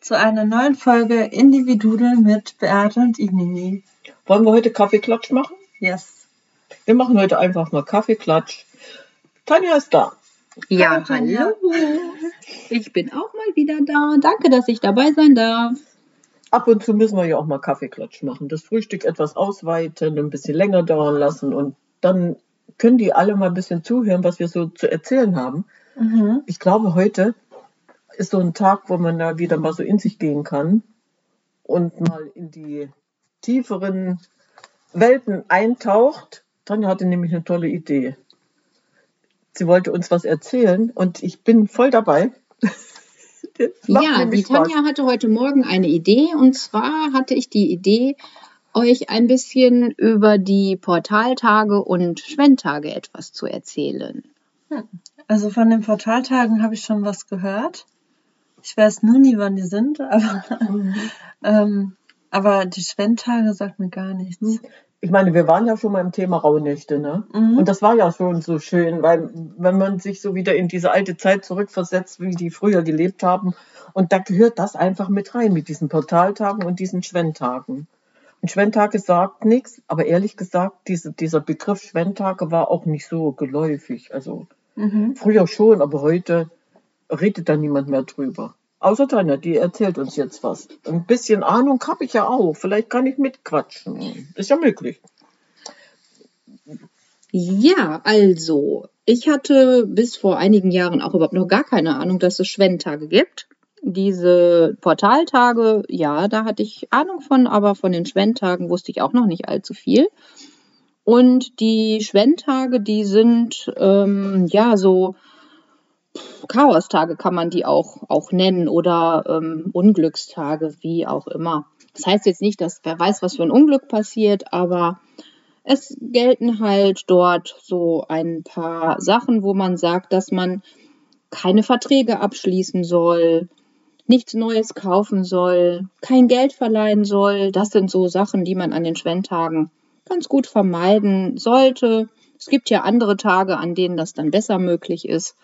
Zu einer neuen Folge Individudel mit Beate und Inini. Wollen wir heute Kaffeeklatsch machen? Yes. Wir machen heute einfach mal Kaffeeklatsch. Tanja ist da. Ja, Hallo, Tanja. hallo. Ich bin auch mal wieder da. Danke, dass ich dabei sein darf. Ab und zu müssen wir ja auch mal Kaffeeklatsch machen. Das Frühstück etwas ausweiten, ein bisschen länger dauern lassen und dann können die alle mal ein bisschen zuhören, was wir so zu erzählen haben. Mhm. Ich glaube, heute ist so ein Tag, wo man da wieder mal so in sich gehen kann und mal in die tieferen Welten eintaucht. Tanja hatte nämlich eine tolle Idee. Sie wollte uns was erzählen und ich bin voll dabei. Ja, die Tanja hatte heute Morgen eine Idee und zwar hatte ich die Idee, euch ein bisschen über die Portaltage und Schwendtage etwas zu erzählen. Also von den Portaltagen habe ich schon was gehört. Ich weiß nur nie, wann die sind, aber, ähm, aber die Schwendtage sagt mir gar nichts. Ich meine, wir waren ja schon mal im Thema Rauhnächte, ne? Mhm. Und das war ja schon so schön, weil wenn man sich so wieder in diese alte Zeit zurückversetzt, wie die früher gelebt haben, und da gehört das einfach mit rein, mit diesen Portaltagen und diesen Schwendtagen. Und Schwendtage sagt nichts, aber ehrlich gesagt, diese, dieser Begriff Schwendtage war auch nicht so geläufig. Also Mhm. früher schon, aber heute redet da niemand mehr drüber. Außer Tanja, die erzählt uns jetzt was. Ein bisschen Ahnung habe ich ja auch. Vielleicht kann ich mitquatschen. Ist ja möglich. Ja, also, ich hatte bis vor einigen Jahren auch überhaupt noch gar keine Ahnung, dass es Schwendtage gibt. Diese Portaltage, ja, da hatte ich Ahnung von, aber von den Schwendtagen wusste ich auch noch nicht allzu viel. Und die Schwendtage, die sind ähm, ja so Chaostage kann man die auch, auch nennen oder ähm, Unglückstage, wie auch immer. Das heißt jetzt nicht, dass wer weiß, was für ein Unglück passiert, aber es gelten halt dort so ein paar Sachen, wo man sagt, dass man keine Verträge abschließen soll, nichts Neues kaufen soll, kein Geld verleihen soll. Das sind so Sachen, die man an den Schwendtagen ganz gut vermeiden sollte. Es gibt ja andere Tage, an denen das dann besser möglich ist.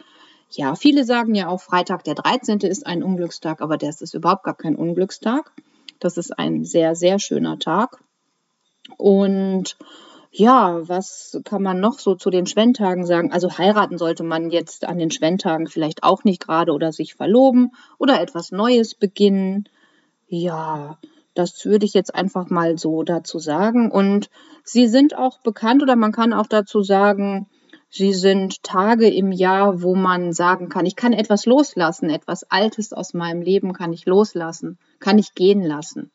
Ja, viele sagen ja auch, Freitag der 13. ist ein Unglückstag, aber das ist überhaupt gar kein Unglückstag. Das ist ein sehr, sehr schöner Tag. Und ja, was kann man noch so zu den Schwendtagen sagen? Also heiraten sollte man jetzt an den Schwendtagen vielleicht auch nicht gerade oder sich verloben oder etwas Neues beginnen. Ja, das würde ich jetzt einfach mal so dazu sagen. Und sie sind auch bekannt oder man kann auch dazu sagen, sie sind Tage im Jahr, wo man sagen kann, ich kann etwas loslassen, etwas Altes aus meinem Leben kann ich loslassen, kann ich gehen lassen.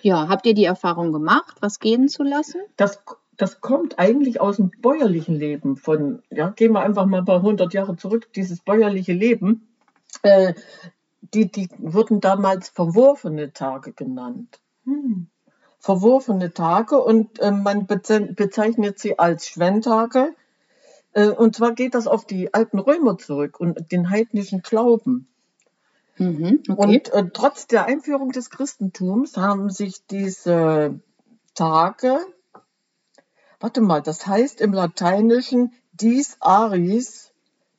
Ja, habt ihr die Erfahrung gemacht, was gehen zu lassen? Das, das kommt eigentlich aus dem bäuerlichen Leben. Von, ja, gehen wir einfach mal ein paar hundert Jahre zurück, dieses bäuerliche Leben. Äh, die, die wurden damals verworfene Tage genannt. Hm. Verworfene Tage und äh, man beze- bezeichnet sie als Schwendtage. Äh, und zwar geht das auf die alten Römer zurück und den heidnischen Glauben. Mhm, okay. Und äh, trotz der Einführung des Christentums haben sich diese Tage, warte mal, das heißt im Lateinischen dies aris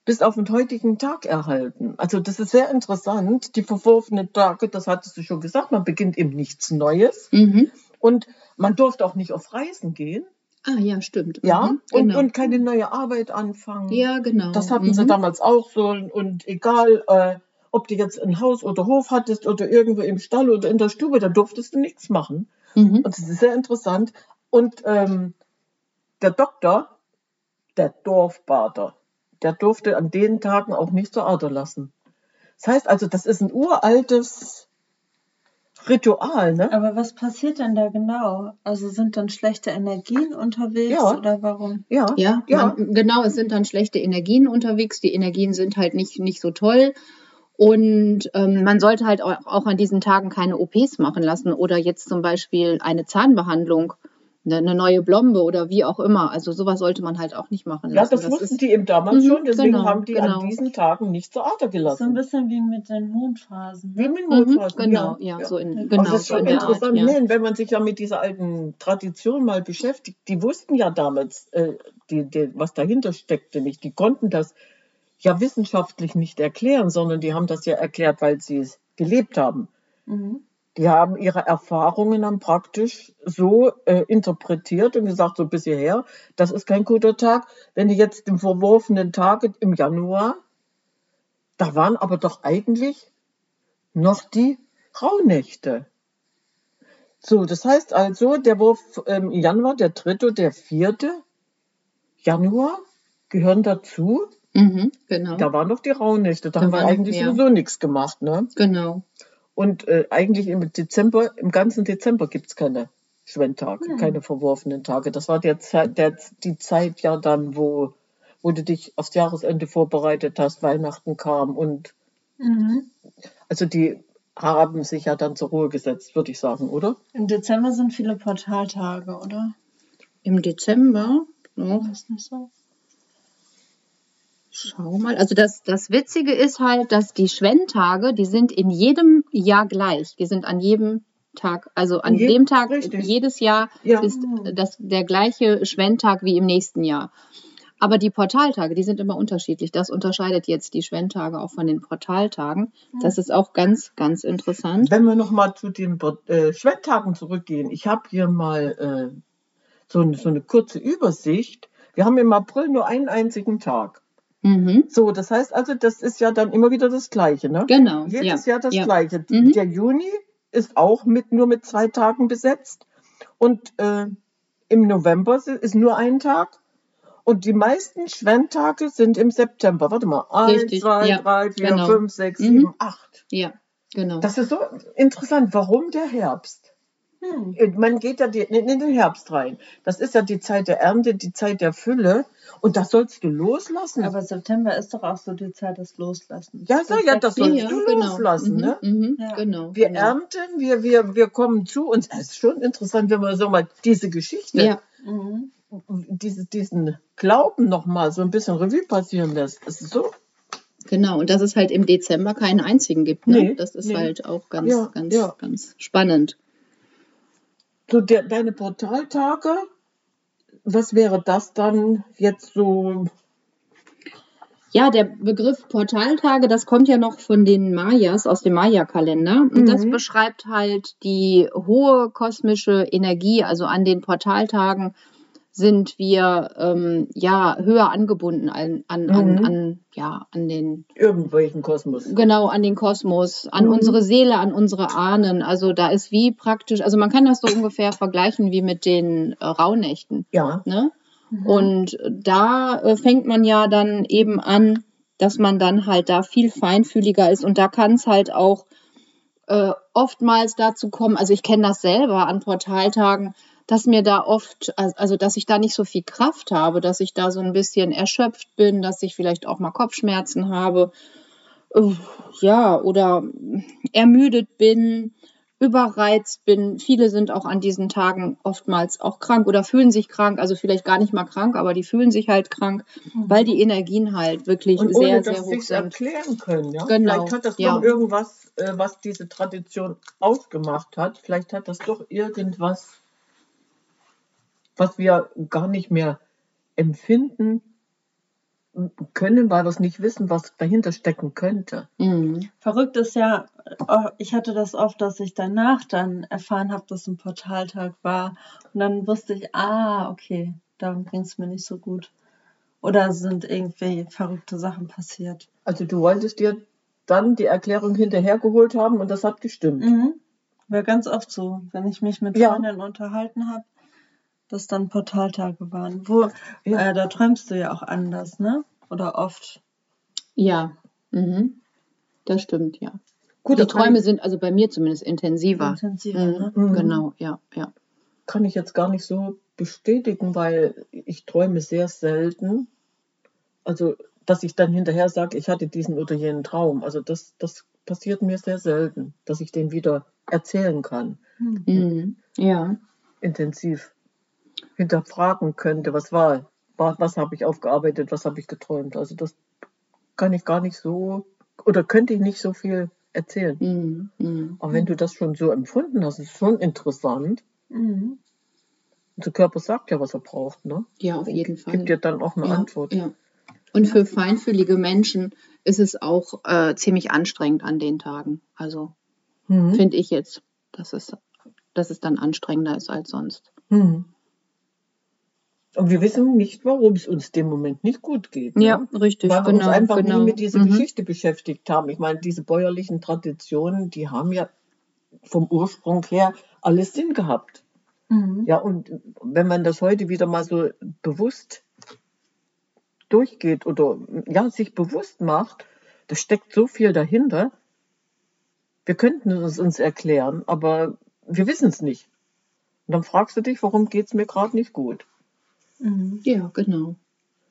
bis auf den heutigen Tag erhalten. Also das ist sehr interessant. Die verworfenen Tage, das hattest du schon gesagt, man beginnt eben nichts Neues. mhm. Und man durfte auch nicht auf Reisen gehen, Ah ja, stimmt. ja, Mhm, und, genau. und keine neue Arbeit anfangen. ja, genau. Das hatten sie Mhm. damals auch so. Und egal, äh, ob du jetzt ein Haus oder Hof hattest oder irgendwo im Stall oder in der Stube, da durftest du nichts machen. Mhm. Und das ist sehr interessant. Und ähm, der Doktor der Dorfbader, der durfte an den Tagen auch nicht zur Ader lassen. Das heißt also, das ist ein uraltes Ritual, ne? Aber was passiert denn da genau? Also sind dann schlechte Energien unterwegs Ja. oder warum? Ja, Ja, ja. Man, genau, es sind dann schlechte Energien unterwegs. Die Energien sind halt nicht, nicht so toll. Und ähm, man sollte halt auch, auch an diesen Tagen keine OPs machen lassen oder jetzt zum Beispiel eine Zahnbehandlung, eine, eine neue Blombe oder wie auch immer. Also sowas sollte man halt auch nicht machen Ja, lassen. das, wussten ist, die eben damals Mhm, schon, deswegen genau, haben die genau. an diesen Tagen nicht zur Ader So ein gelassen. bisschen wie mit den Mondphasen. Wie Ne? mit Mhm, Mondphasen, genau, ja. ja, so in, genau das ist so schon in der Art, interessant, ja. ne, wenn man sich ja mit dieser alten Tradition mal beschäftigt. Die wussten ja damals, äh, die, die, was dahinter steckte nicht. Die konnten das ja wissenschaftlich nicht erklären, sondern die haben das ja erklärt, weil sie es gelebt haben. Mhm. Die haben ihre Erfahrungen dann praktisch so äh, interpretiert und gesagt, so bis hierher, das ist kein guter Tag. Wenn die jetzt den verworfenen Tage im Januar, da waren aber doch eigentlich noch die Rauhnächte. So, das heißt also, der Wurf ähm, im Januar, der dritte, der vierte Januar gehören dazu. Mhm, genau, Da waren noch die Rauhnächte. Da, Da haben wir eigentlich ja. sowieso nichts gemacht, ne? genau. Und äh, eigentlich im Dezember, im ganzen Dezember gibt's keine Schwendtage, Hm. keine verworfenen Tage. Das war der Zeit, der, die Zeit ja dann, wo, wo du dich aufs Jahresende vorbereitet hast, Weihnachten kam und Mhm. also die haben sich ja dann zur Ruhe gesetzt, würde ich sagen, oder? Im Dezember sind viele Portaltage, oder? Im Dezember, ja, Ist nicht so? Schau mal, also das, das Witzige ist halt, dass die Schwenntage, die sind in jedem Jahr gleich. Die sind an jedem Tag, also an Je- dem Tag richtig. jedes Jahr Ja. ist das der gleiche Schwenntag wie im nächsten Jahr. Aber die Portaltage, die sind immer unterschiedlich. Das unterscheidet jetzt die Schwenntage auch von den Portaltagen. Das ist auch ganz, ganz interessant. Wenn wir nochmal zu den äh, Schwendtagen zurückgehen, ich habe hier mal äh, so, so eine kurze Übersicht. Wir haben im April nur einen einzigen Tag. Mhm. So, das heißt also, das ist ja dann immer wieder das Gleiche, ne? Genau. Jedes ja. Jahr das ja. Gleiche. Mhm. Der Juni ist auch mit, nur mit zwei Tagen besetzt. Und äh, im November ist nur ein Tag. Und die meisten Schwendtage sind im September. Warte mal. Eins, Richtig, zwei, ja, drei, vier, genau. fünf, sechs, Mhm. sieben, acht. Ja, genau. Das ist so interessant. Warum der Herbst? Hm. Man geht ja in den Herbst rein. Das ist ja die Zeit der Ernte, die Zeit der Fülle. Und das sollst du loslassen. Aber September ist doch auch so die Zeit des Loslassens. ja, so, ja, das sollst ja, du genau. loslassen. Mhm, Ne? mhm, Ja. Genau. Wir genau. ernten, wir, wir, wir kommen zu uns. Es ist schon interessant, wenn man so mal diese Geschichte, Ja, Mhm. diese, diesen Glauben nochmal so ein bisschen Revue passieren lässt. Es ist so, Genau, und dass es halt im Dezember keinen einzigen gibt. Ne? Nee, das ist nee. halt auch ganz, Ja, ganz, ja. ganz spannend. So der, deine Portaltage, was wäre das dann jetzt so? Ja, der Begriff Portaltage, das kommt ja noch von den Mayas, aus dem Maya-Kalender. Und das Mhm. beschreibt halt die hohe kosmische Energie. Also an den Portaltagen sind wir ähm, ja höher angebunden an, an, an, Mhm. an, ja, an den Irgendwelchen Kosmos. Genau, an den Kosmos, an Mhm. unsere Seele, an unsere Ahnen. Also da ist wie praktisch, also man kann das so ungefähr vergleichen wie mit den äh, Rauhnächten. Ja. Ne? Mhm. Und da äh, fängt man ja dann eben an, dass man dann halt da viel feinfühliger ist. Und da kann es halt auch äh, oftmals dazu kommen, also ich kenne das selber an Portaltagen, dass mir da oft, also dass ich da nicht so viel Kraft habe, dass ich da so ein bisschen erschöpft bin, dass ich vielleicht auch mal Kopfschmerzen habe, ja, oder ermüdet bin, überreizt bin. Viele sind auch an diesen Tagen oftmals auch krank oder fühlen sich krank, also vielleicht gar nicht mal krank, aber die fühlen sich halt krank, weil die Energien halt wirklich Und sehr, ohne sehr dass hoch sind. erklären können. Ja? Genau, Vielleicht hat das ja. doch irgendwas, äh, was diese Tradition ausgemacht hat. Vielleicht hat das doch irgendwas, was wir gar nicht mehr empfinden können, weil wir es nicht wissen, was dahinter stecken könnte. Mhm. Verrückt ist ja, oh, ich hatte das oft, dass ich danach dann erfahren habe, dass ein Portaltag war. Und dann wusste ich, ah, okay, darum ging es mir nicht so gut. Oder sind irgendwie verrückte Sachen passiert. Also du wolltest dir dann die Erklärung hinterhergeholt haben und das hat gestimmt. Mhm. Wäre ganz oft so, wenn ich mich mit Ja. Freundinnen unterhalten habe, dass dann Portaltage waren. Wo, Ja. äh, da träumst du ja auch anders, ne? Oder oft. Ja, mhm. das stimmt, ja. Gut, Die Träume sind also bei mir zumindest intensiver. Intensiver, ne? Mhm. Mhm. Genau, ja, ja. kann ich jetzt gar nicht so bestätigen, weil ich träume sehr selten. Also, dass ich dann hinterher sage, ich hatte diesen oder jenen Traum. Also das, das passiert mir sehr selten, dass ich den wieder erzählen kann, Hm. Mhm. Ja. intensiv hinterfragen könnte, was war, war was habe ich aufgearbeitet, was habe ich geträumt. Also das kann ich gar nicht so oder könnte ich nicht so viel erzählen. Mhm. Mhm. Aber wenn du das schon so empfunden hast, ist schon interessant. Mhm. Der Körper sagt ja, was er braucht, ne? Ja, auf jeden Fall. Gibt dir dann auch eine ja, Antwort. Ja. Und für feinfühlige Menschen ist es auch äh, ziemlich anstrengend an den Tagen. Also Mhm. finde ich jetzt, dass es, dass es dann anstrengender ist als sonst. Mhm. Und wir wissen nicht, warum es uns dem Moment nicht gut geht. ne? Ja, richtig, Weil wir genau. uns einfach genau. nie mit dieser Mhm. Geschichte beschäftigt haben. Ich meine, diese bäuerlichen Traditionen, die haben ja vom Ursprung her alles Sinn gehabt. Mhm. Ja, und wenn man das heute wieder mal so bewusst durchgeht oder ja, sich bewusst macht, da steckt so viel dahinter. Wir könnten es uns erklären, aber wir wissen es nicht. Und dann fragst du dich, warum geht es mir gerade nicht gut? Mhm. Ja, genau.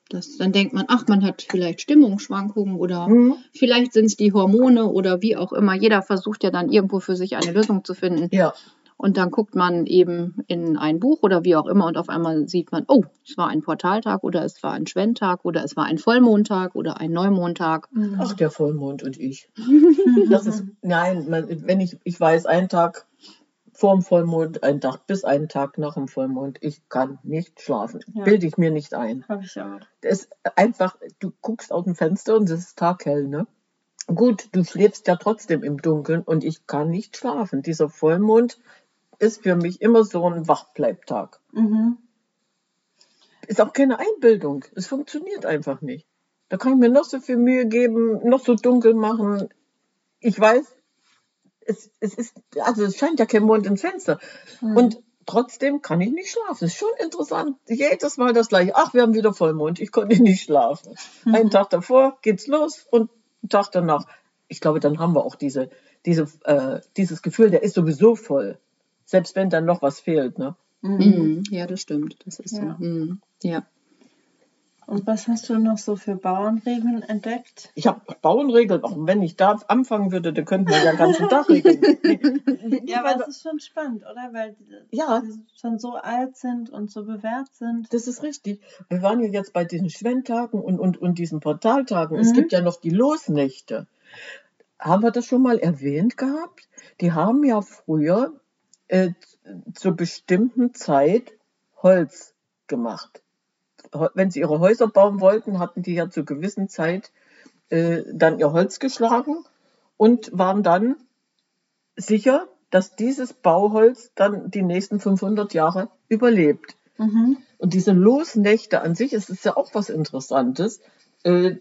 Das, dann denkt man, ach, man hat vielleicht Stimmungsschwankungen oder Mhm. vielleicht sind es die Hormone oder wie auch immer. Jeder versucht ja dann irgendwo für sich eine Lösung zu finden. Ja, Und dann guckt man eben in ein Buch oder wie auch immer und auf einmal sieht man, oh, es war ein Portaltag oder es war ein Schwenntag oder es war ein Vollmondtag oder ein Neumondtag. Mhm. ach, der Vollmond und ich. Das ist, nein, man, wenn ich, ich weiß, einen Tag vor dem Vollmond, einen Tag bis einen Tag nach dem Vollmond, ich kann nicht schlafen. Ja. Bilde ich mir nicht ein. Habe ich auch. Es ist einfach, du guckst aus dem Fenster und es ist taghell, ne? Gut, du schläfst ja trotzdem im Dunkeln und ich kann nicht schlafen. Dieser Vollmond ist für mich immer so ein Wachbleibtag. Mhm. Ist auch keine Einbildung. Es funktioniert einfach nicht. Da kann ich mir noch so viel Mühe geben, noch so dunkel machen. Ich weiß, es, es ist, also es scheint ja kein Mond ins Fenster. Mhm. Und trotzdem kann ich nicht schlafen. Ist schon interessant. Jedes Mal das gleiche. Ach, wir haben wieder Vollmond. Ich konnte nicht schlafen. Einen Tag davor geht's los und einen Tag danach. Ich glaube, dann haben wir auch diese, diese, äh, dieses Gefühl, der ist sowieso voll. Selbst wenn dann noch was fehlt, ne? Mhm. Mhm. Ja, das stimmt. Das ist Ja. so. Mhm. Ja. Und was hast du noch so für Bauernregeln entdeckt? Ich habe Bauernregeln, auch wenn ich da anfangen würde, dann könnten wir ja den ganzen Tag regeln. Ja, aber es ist schon spannend, oder? Weil die, Ja. schon so alt sind und so bewährt sind. Das ist richtig. Wir waren ja jetzt bei diesen Schwenntagen und, und, und diesen Portaltagen. Es Mhm. gibt ja noch die Losnächte. Haben wir das schon mal erwähnt gehabt? Die haben ja früher äh, zur bestimmten Zeit Holz gemacht. Wenn sie ihre Häuser bauen wollten, hatten die ja zur gewissen Zeit äh, dann ihr Holz geschlagen und waren dann sicher, dass dieses Bauholz dann die nächsten 500 Jahre überlebt. Mhm. Und diese Losnächte an sich, es ist ja auch was Interessantes. Äh,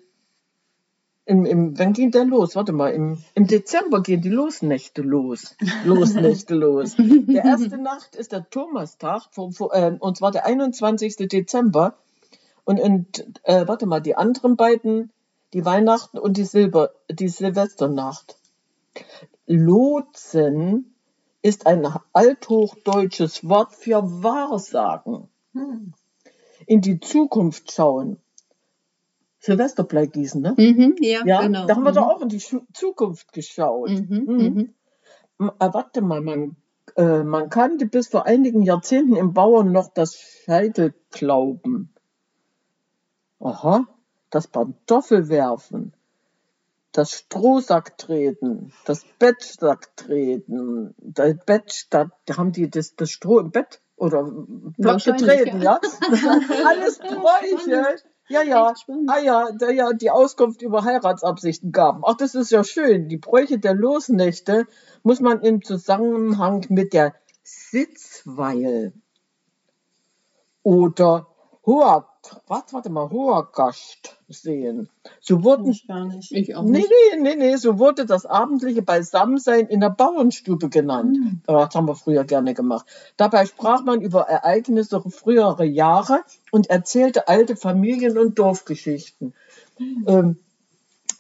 im, im, wann geht der los? Warte mal, im, im Dezember gehen die Losnächte los. Losnächte los. Der erste Nacht ist der Thomastag, vom, äh, und zwar der 21. Dezember. Und, und äh, warte mal, die anderen beiden, die Weihnachten und die Silber, die Silvesternacht. Lotsen ist ein althochdeutsches Wort für Wahrsagen Hm. in die Zukunft schauen. Silvesterblei gießen, ne? Mhm. Ja, Ja, genau. da haben wir mhm. doch auch in die Schu Zukunft geschaut. Mhm. Mhm. Mhm. Äh, Warte mal, man, äh, man kannte bis vor einigen Jahrzehnten im Bauern noch das Scheitelglauben. Aha, das Pantoffelwerfen, das Strohsacktreten, das Bettsacktreten, das Bettstatt, da haben die das, das Stroh im Bett oder platt getreten, ja. ja? Alles Bräuche. Ja, ja. Ah ja, da ja die Auskunft über Heiratsabsichten gaben. Ach, das ist ja schön. Die Bräuche der Losnächte muss man im Zusammenhang mit der Sitzweil oder hoher, was, warte mal, hoher Gast sehen. So wurden, Ich gar nicht. Ich auch nee, nicht. nee, nee, nee, so wurde das abendliche Beisammensein in der Bauernstube genannt. Mhm. Das haben wir früher gerne gemacht. Dabei sprach man über Ereignisse früherer Jahre und erzählte alte Familien- und Dorfgeschichten. Mhm. Ähm,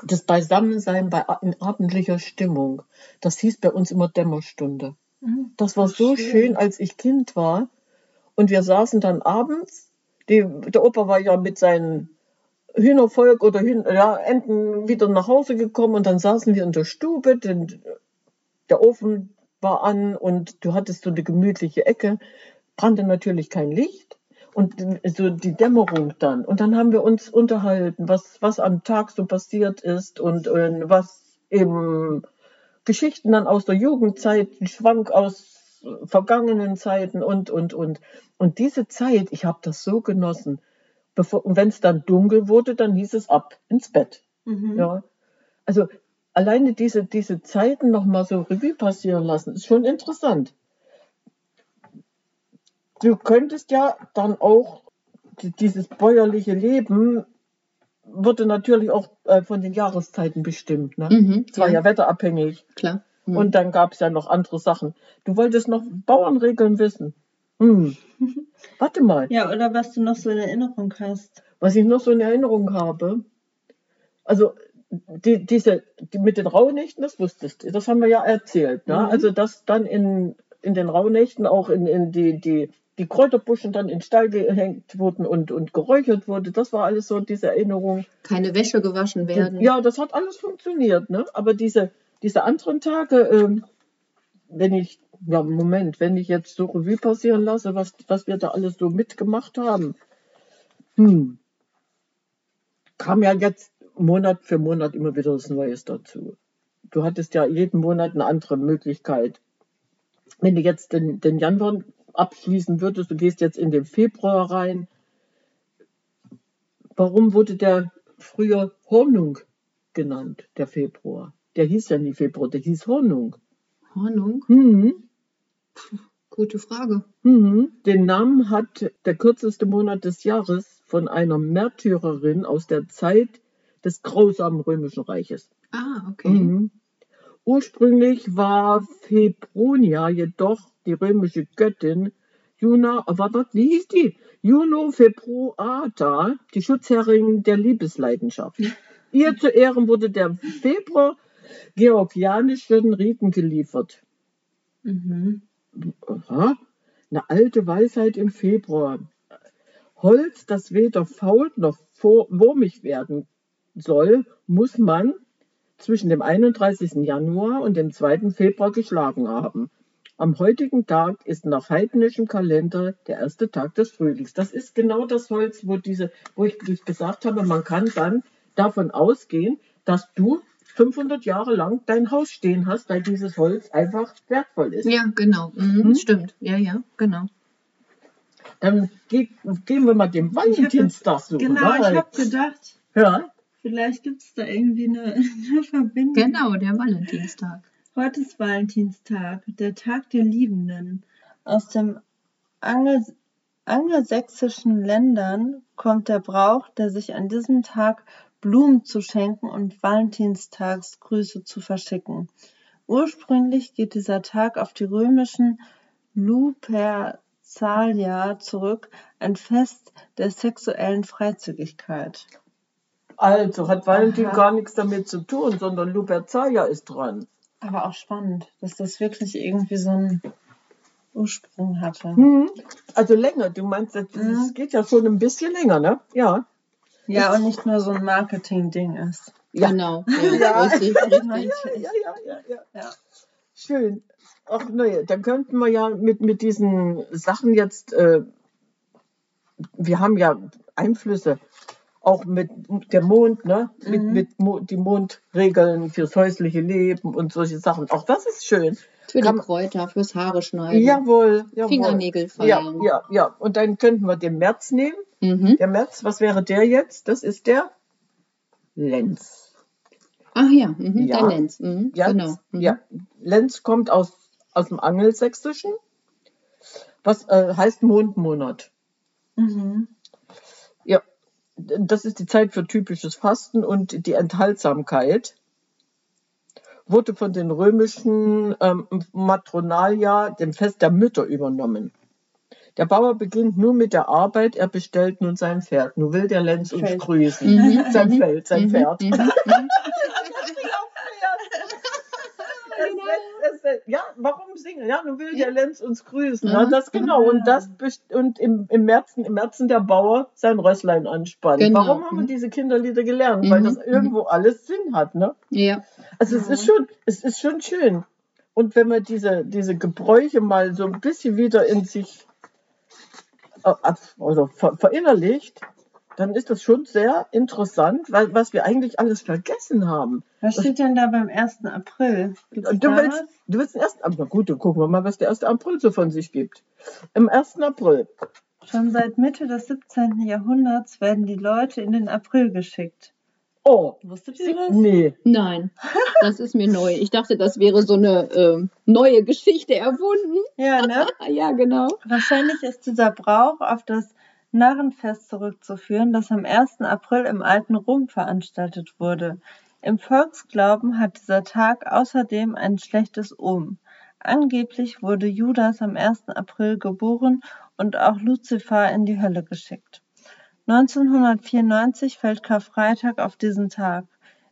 das Beisammensein bei, in abendlicher Stimmung, das hieß bei uns immer Dämmerstunde. Mhm. Das war so schön. schön, als ich Kind war. Und wir saßen dann abends. Die, der Opa war ja mit seinem Hühnervolk oder Hühn, ja, Enten wieder nach Hause gekommen und dann saßen wir in der Stube. Denn der Ofen war an und du hattest so eine gemütliche Ecke. Brannte natürlich kein Licht. Und so die Dämmerung dann. Und dann haben wir uns unterhalten, was, was am Tag so passiert ist und, und was eben Geschichten dann aus der Jugendzeit, Schwank aus vergangenen Zeiten und, und, und. Und diese Zeit, ich habe das so genossen. Bevor, und wenn es dann dunkel wurde, dann hieß es ab ins Bett. Mhm. Ja. Also alleine diese, diese Zeiten nochmal so Revue passieren lassen, ist schon interessant. Du könntest ja dann auch die- dieses bäuerliche Leben wurde natürlich auch äh, von den Jahreszeiten bestimmt. Ne? Mhm, Es war ja, ja wetterabhängig. klar. Mhm. Und dann gab es ja noch andere Sachen. Du wolltest noch Bauernregeln wissen. Hm. Warte mal, Ja, oder was du noch so in Erinnerung hast. was ich noch so in Erinnerung habe. Also die, diese, die mit den Rauhnächten, das wusstest du, das haben wir ja erzählt. Ne? Mhm. Also dass dann in, in den Rauhnächten auch in, in die, die, die Kräuterbuschen dann in den Stall gehängt wurden und, und geräuchert wurde. Das war alles so diese Erinnerung. Keine Wäsche gewaschen werden. Ja, das hat alles funktioniert, ne? Aber diese, diese anderen Tage, ähm, wenn ich, ja, Moment, wenn ich jetzt so Revue passieren lasse, was, was wir da alles so mitgemacht haben, hm, kam ja jetzt Monat für Monat immer wieder was Neues dazu. Du hattest ja jeden Monat eine andere Möglichkeit. Wenn du jetzt den, den Januar abschließen würdest, du gehst jetzt in den Februar rein, warum wurde der früher Hornung genannt, der Februar? Der hieß ja nie Februar, der hieß Hornung. Hornung? Mhm. Gute Frage. Mhm. Den Namen hat der kürzeste Monat des Jahres von einer Märtyrerin aus der Zeit des grausamen Römischen Reiches. Ah, okay. Mhm. Ursprünglich war Febronia jedoch die römische Göttin Juna, aber was, wie hieß die? Juno Februata, die Schutzherrin der Liebesleidenschaft. Ihr zu Ehren wurde der Februar georgianischen Riten geliefert. Mhm. Aha. Eine alte Weisheit im Februar. Holz, das weder fault noch wurmig werden soll, muss man zwischen dem 31. Januar und dem 2. Februar geschlagen haben. Am heutigen Tag ist nach heidnischem Kalender der erste Tag des Frühlings. Das ist genau das Holz, wo, diese, wo ich gesagt habe, man kann dann davon ausgehen, dass du 500 Jahre lang dein Haus stehen hast, weil dieses Holz einfach wertvoll ist. Ja, genau. Mhm, Mhm. Stimmt. Ja, ja, genau. Dann ge gehen wir mal dem Valentinstag suchen. Genau, ich habe gedacht, ja, vielleicht gibt es da irgendwie eine, eine Verbindung. Genau, der Valentinstag. Heute ist Valentinstag, der Tag der Liebenden. Aus den Angel angelsächsischen Ländern kommt der Brauch, der sich an diesem Tag Blumen zu schenken und Valentinstagsgrüße zu verschicken. Ursprünglich geht dieser Tag auf die römischen Lupercalia zurück, ein Fest der sexuellen Freizügigkeit. also hat Valentin Aha. gar nichts damit zu tun, sondern Lupercalia ist dran. Aber auch spannend, dass das wirklich irgendwie so einen Ursprung hatte. Hm. Also länger, du meinst, das Mhm. geht ja schon ein bisschen länger, ne? Ja. Ja, und nicht nur so ein Marketing-Ding ist. Ja. Genau. Ja, Ja. Ja, ja, ja, ja, ja. Ja. Schön. Ach naja, dann könnten wir ja mit, mit diesen Sachen jetzt, äh, wir haben ja Einflüsse, auch mit der Mond, ne? Mit, Mhm. mit Mo die Mondregeln fürs häusliche Leben und solche Sachen. Auch das ist schön. Für die Kann- Kräuter, fürs Haare schneiden. Jawohl, jawohl. Fingernägel Ja, feilen. ja, ja. Und dann könnten wir den März nehmen. Mhm. Der März, was wäre der jetzt? Das ist der Lenz. Ach ja, mhm. Ja. der Lenz. Mhm. Ja, Genau. Mhm. ja. Lenz kommt aus, aus dem Angelsächsischen. Was äh, heißt Mondmonat? Mhm. das ist die Zeit für typisches Fasten und die Enthaltsamkeit, wurde von den römischen ähm, Matronalia, dem Fest der Mütter, übernommen. Der Bauer beginnt nur mit der Arbeit, er bestellt nun sein Pferd. Nun will der Lenz uns grüßen. Mhm. Sein Feld, sein Mhm, Pferd. mhm, mhm. Ja, warum singen? Ja, nun will Ja. der Lenz uns grüßen. Mhm. Ja, das genau. Und das und im, im Märzen, im Märzen der Bauer sein Rösslein anspannt. Genau. Warum haben wir Mhm. diese Kinderlieder gelernt? Weil Mhm. das irgendwo alles Sinn hat, ne? Ja. Also es ist schon, es ist schon schön. Und wenn man diese, diese Gebräuche mal so ein bisschen wieder in sich äh, ver verinnerlicht, dann ist das schon sehr interessant, weil, was wir eigentlich alles vergessen haben. Was steht denn da beim 1. April? Gibt's Du willst, du willst den 1. April, na gut, dann gucken wir mal, was der 1. April so von sich gibt. Im 1. April? Schon seit Mitte des 17. Jahrhunderts werden die Leute in den April geschickt. Oh, Wusstet ihr das? nee, Nein, das ist mir neu. Ich dachte, das wäre so eine ähm, neue Geschichte erfunden. Ja, ne? Ja, genau. Wahrscheinlich ist dieser Brauch auf das Narrenfest zurückzuführen, das am 1. April im alten Rom veranstaltet wurde. Im Volksglauben hat dieser Tag außerdem ein schlechtes Omen. Angeblich wurde Judas am 1. April geboren und auch Luzifer in die Hölle geschickt. 1994 fällt Karfreitag auf diesen Tag.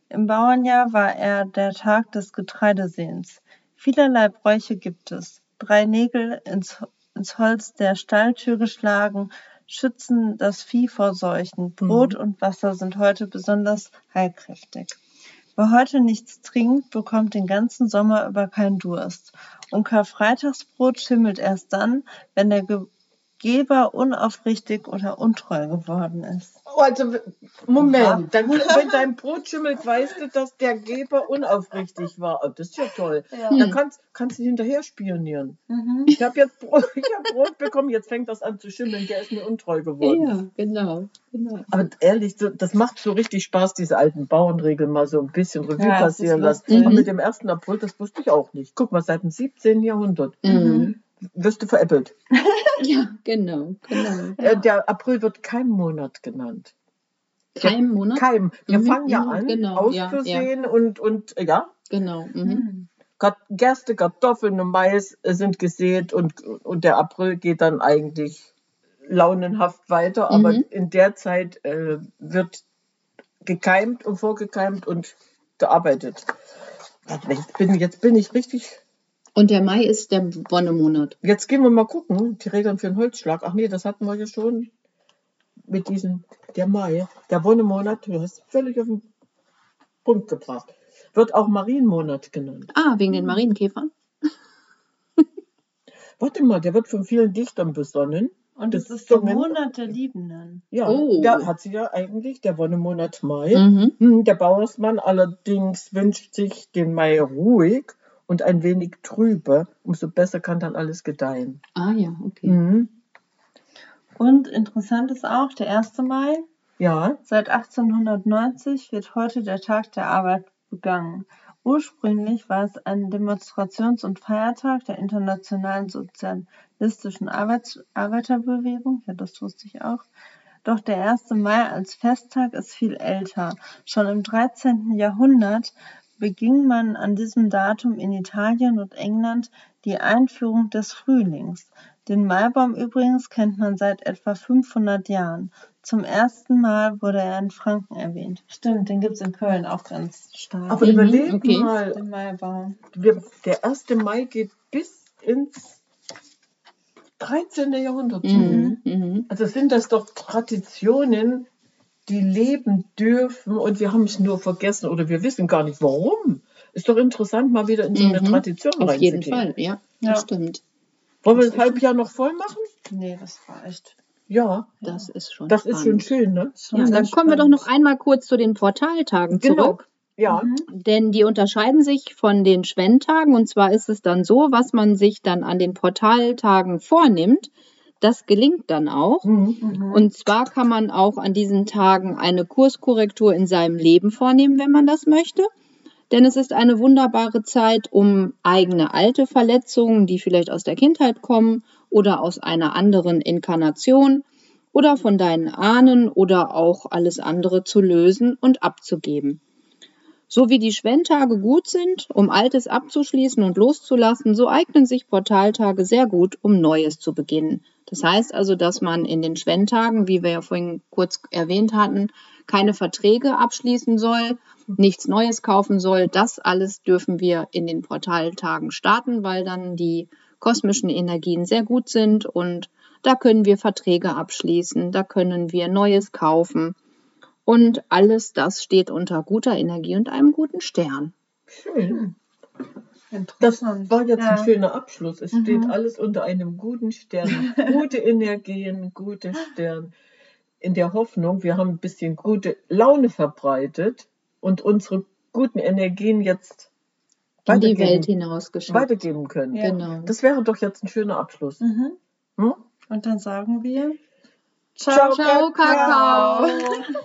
Im Bauernjahr war er der Tag des Getreidesehens. Vielerlei Bräuche gibt es. Drei Nägel ins, ins Holz der Stalltür geschlagen, schützen das Vieh vor Seuchen. Brot und Wasser sind heute besonders heilkräftig. Wer heute nichts trinkt, bekommt den ganzen Sommer über keinen Durst. Und Karfreitagsbrot schimmelt erst dann, wenn der Geber unaufrichtig oder untreu geworden ist. Oh, also, Moment, dann, wenn dein Brot schimmelt, weißt du, dass der Geber unaufrichtig war. Oh, das ist ja toll. Ja. Dann kannst, kannst du hinterher spionieren. Mhm. Ich habe jetzt Brot, ich hab Brot bekommen, jetzt fängt das an zu schimmeln, der ist mir untreu geworden. Ja, genau. genau. Aber ehrlich, das macht so richtig Spaß, diese alten Bauernregeln mal so ein bisschen Revue Ja, passieren lassen. lustig. Und mit dem 1. April, das wusste ich auch nicht. Guck mal, seit dem 17. Jahrhundert Mhm. Wirst du veräppelt. Ja, genau, genau. Äh, der April wird Keimmonat genannt. Kein Monat? Keim. Wir Mhm, fangen ja mhm, an, genau, ja, auszusehen und, und äh, ja, Genau. Mhm. Gerste, Kartoffeln und Mais äh, sind gesät und, und der April geht dann eigentlich launenhaft weiter, aber Mhm. in der Zeit äh, wird gekeimt und vorgekeimt und gearbeitet. Jetzt bin, jetzt bin ich richtig. Und der Mai ist der Wonnemonat. Jetzt gehen wir mal gucken, die Regeln für den Holzschlag. Ach nee, das hatten wir ja schon mit diesem, der Mai, der Wonnemonat, du hast völlig auf den Punkt gebracht. Wird auch Marienmonat genannt. Ah, wegen den Marienkäfern? Warte mal, der wird von vielen Dichtern besonnen. Und Das es ist der Monat der Liebenden. Ja, Oh. da hat sie ja eigentlich der Wonnemonat Mai. Mhm. Hm, Der Bauersmann allerdings wünscht sich den Mai ruhig und ein wenig trübe. Umso besser kann dann alles gedeihen. Ah ja, okay. Mhm. Und interessant ist auch, der 1. Mai, Ja, seit 1890 wird heute der Tag der Arbeit begangen. Ursprünglich war es ein Demonstrations- und Feiertag der internationalen sozialistischen Arbeits Arbeiterbewegung. Ja, das wusste ich auch. Doch der 1. Mai als Festtag ist viel älter. Schon im 13. Jahrhundert beging man an diesem Datum in Italien und England die Einführung des Frühlings. Den Maibaum übrigens kennt man seit etwa 500 Jahren. Zum ersten Mal wurde er in Franken erwähnt. Stimmt, den gibt's in Köln auch ganz stark. aber Mhm, überleg okay. mal, den Maibaum. wir, der 1. Mai geht bis ins 13. Jahrhundert zurück. Mhm. Mhm. Also sind das doch Traditionen, die leben dürfen und wir haben es nur vergessen oder wir wissen gar nicht warum. Ist doch interessant, mal wieder in so eine Mhm. Tradition Auf jeden reinzugehen. Fall, ja, Ja. das stimmt. Wollen wir das Halbjahr noch voll machen? Nee, das war echt. Ja, Das ist schon das ist schon spannend. schön, ne? schon Ja, dann kommen wir doch spannend. noch einmal kurz zu den Portaltagen Genau. zurück. Ja, Mhm. Denn die unterscheiden sich von den Schwendtagen. Und zwar ist es dann so, was man sich dann an den Portaltagen vornimmt, das gelingt dann auch. Mhm. Mhm. Und zwar kann man auch an diesen Tagen eine Kurskorrektur in seinem Leben vornehmen, wenn man das möchte. Denn es ist eine wunderbare Zeit, um eigene alte Verletzungen, die vielleicht aus der Kindheit kommen oder aus einer anderen Inkarnation oder von deinen Ahnen oder auch alles andere zu lösen und abzugeben. So wie die Schwenntage gut sind, um Altes abzuschließen und loszulassen, so eignen sich Portaltage sehr gut, um Neues zu beginnen. Das heißt also, dass man in den Schwenntagen, wie wir ja vorhin kurz erwähnt hatten, keine Verträge abschließen soll, nichts Neues kaufen soll. Das alles dürfen wir in den Portaltagen starten, weil dann die kosmischen Energien sehr gut sind und da können wir Verträge abschließen, da können wir Neues kaufen. Und alles das steht unter guter Energie und einem guten Stern. Schön. Das war jetzt ja. ein schöner Abschluss. Es mhm. steht alles unter einem guten Stern. Gute Energien, gute Stern. In der Hoffnung, wir haben ein bisschen gute Laune verbreitet und unsere guten Energien jetzt in die Welt hinausgeschickt. weitergeben können. Ja. Genau. Das wäre doch jetzt ein schöner Abschluss. Mhm. Hm? Und dann sagen wir Ciao, Ciao Kakao. Kakao.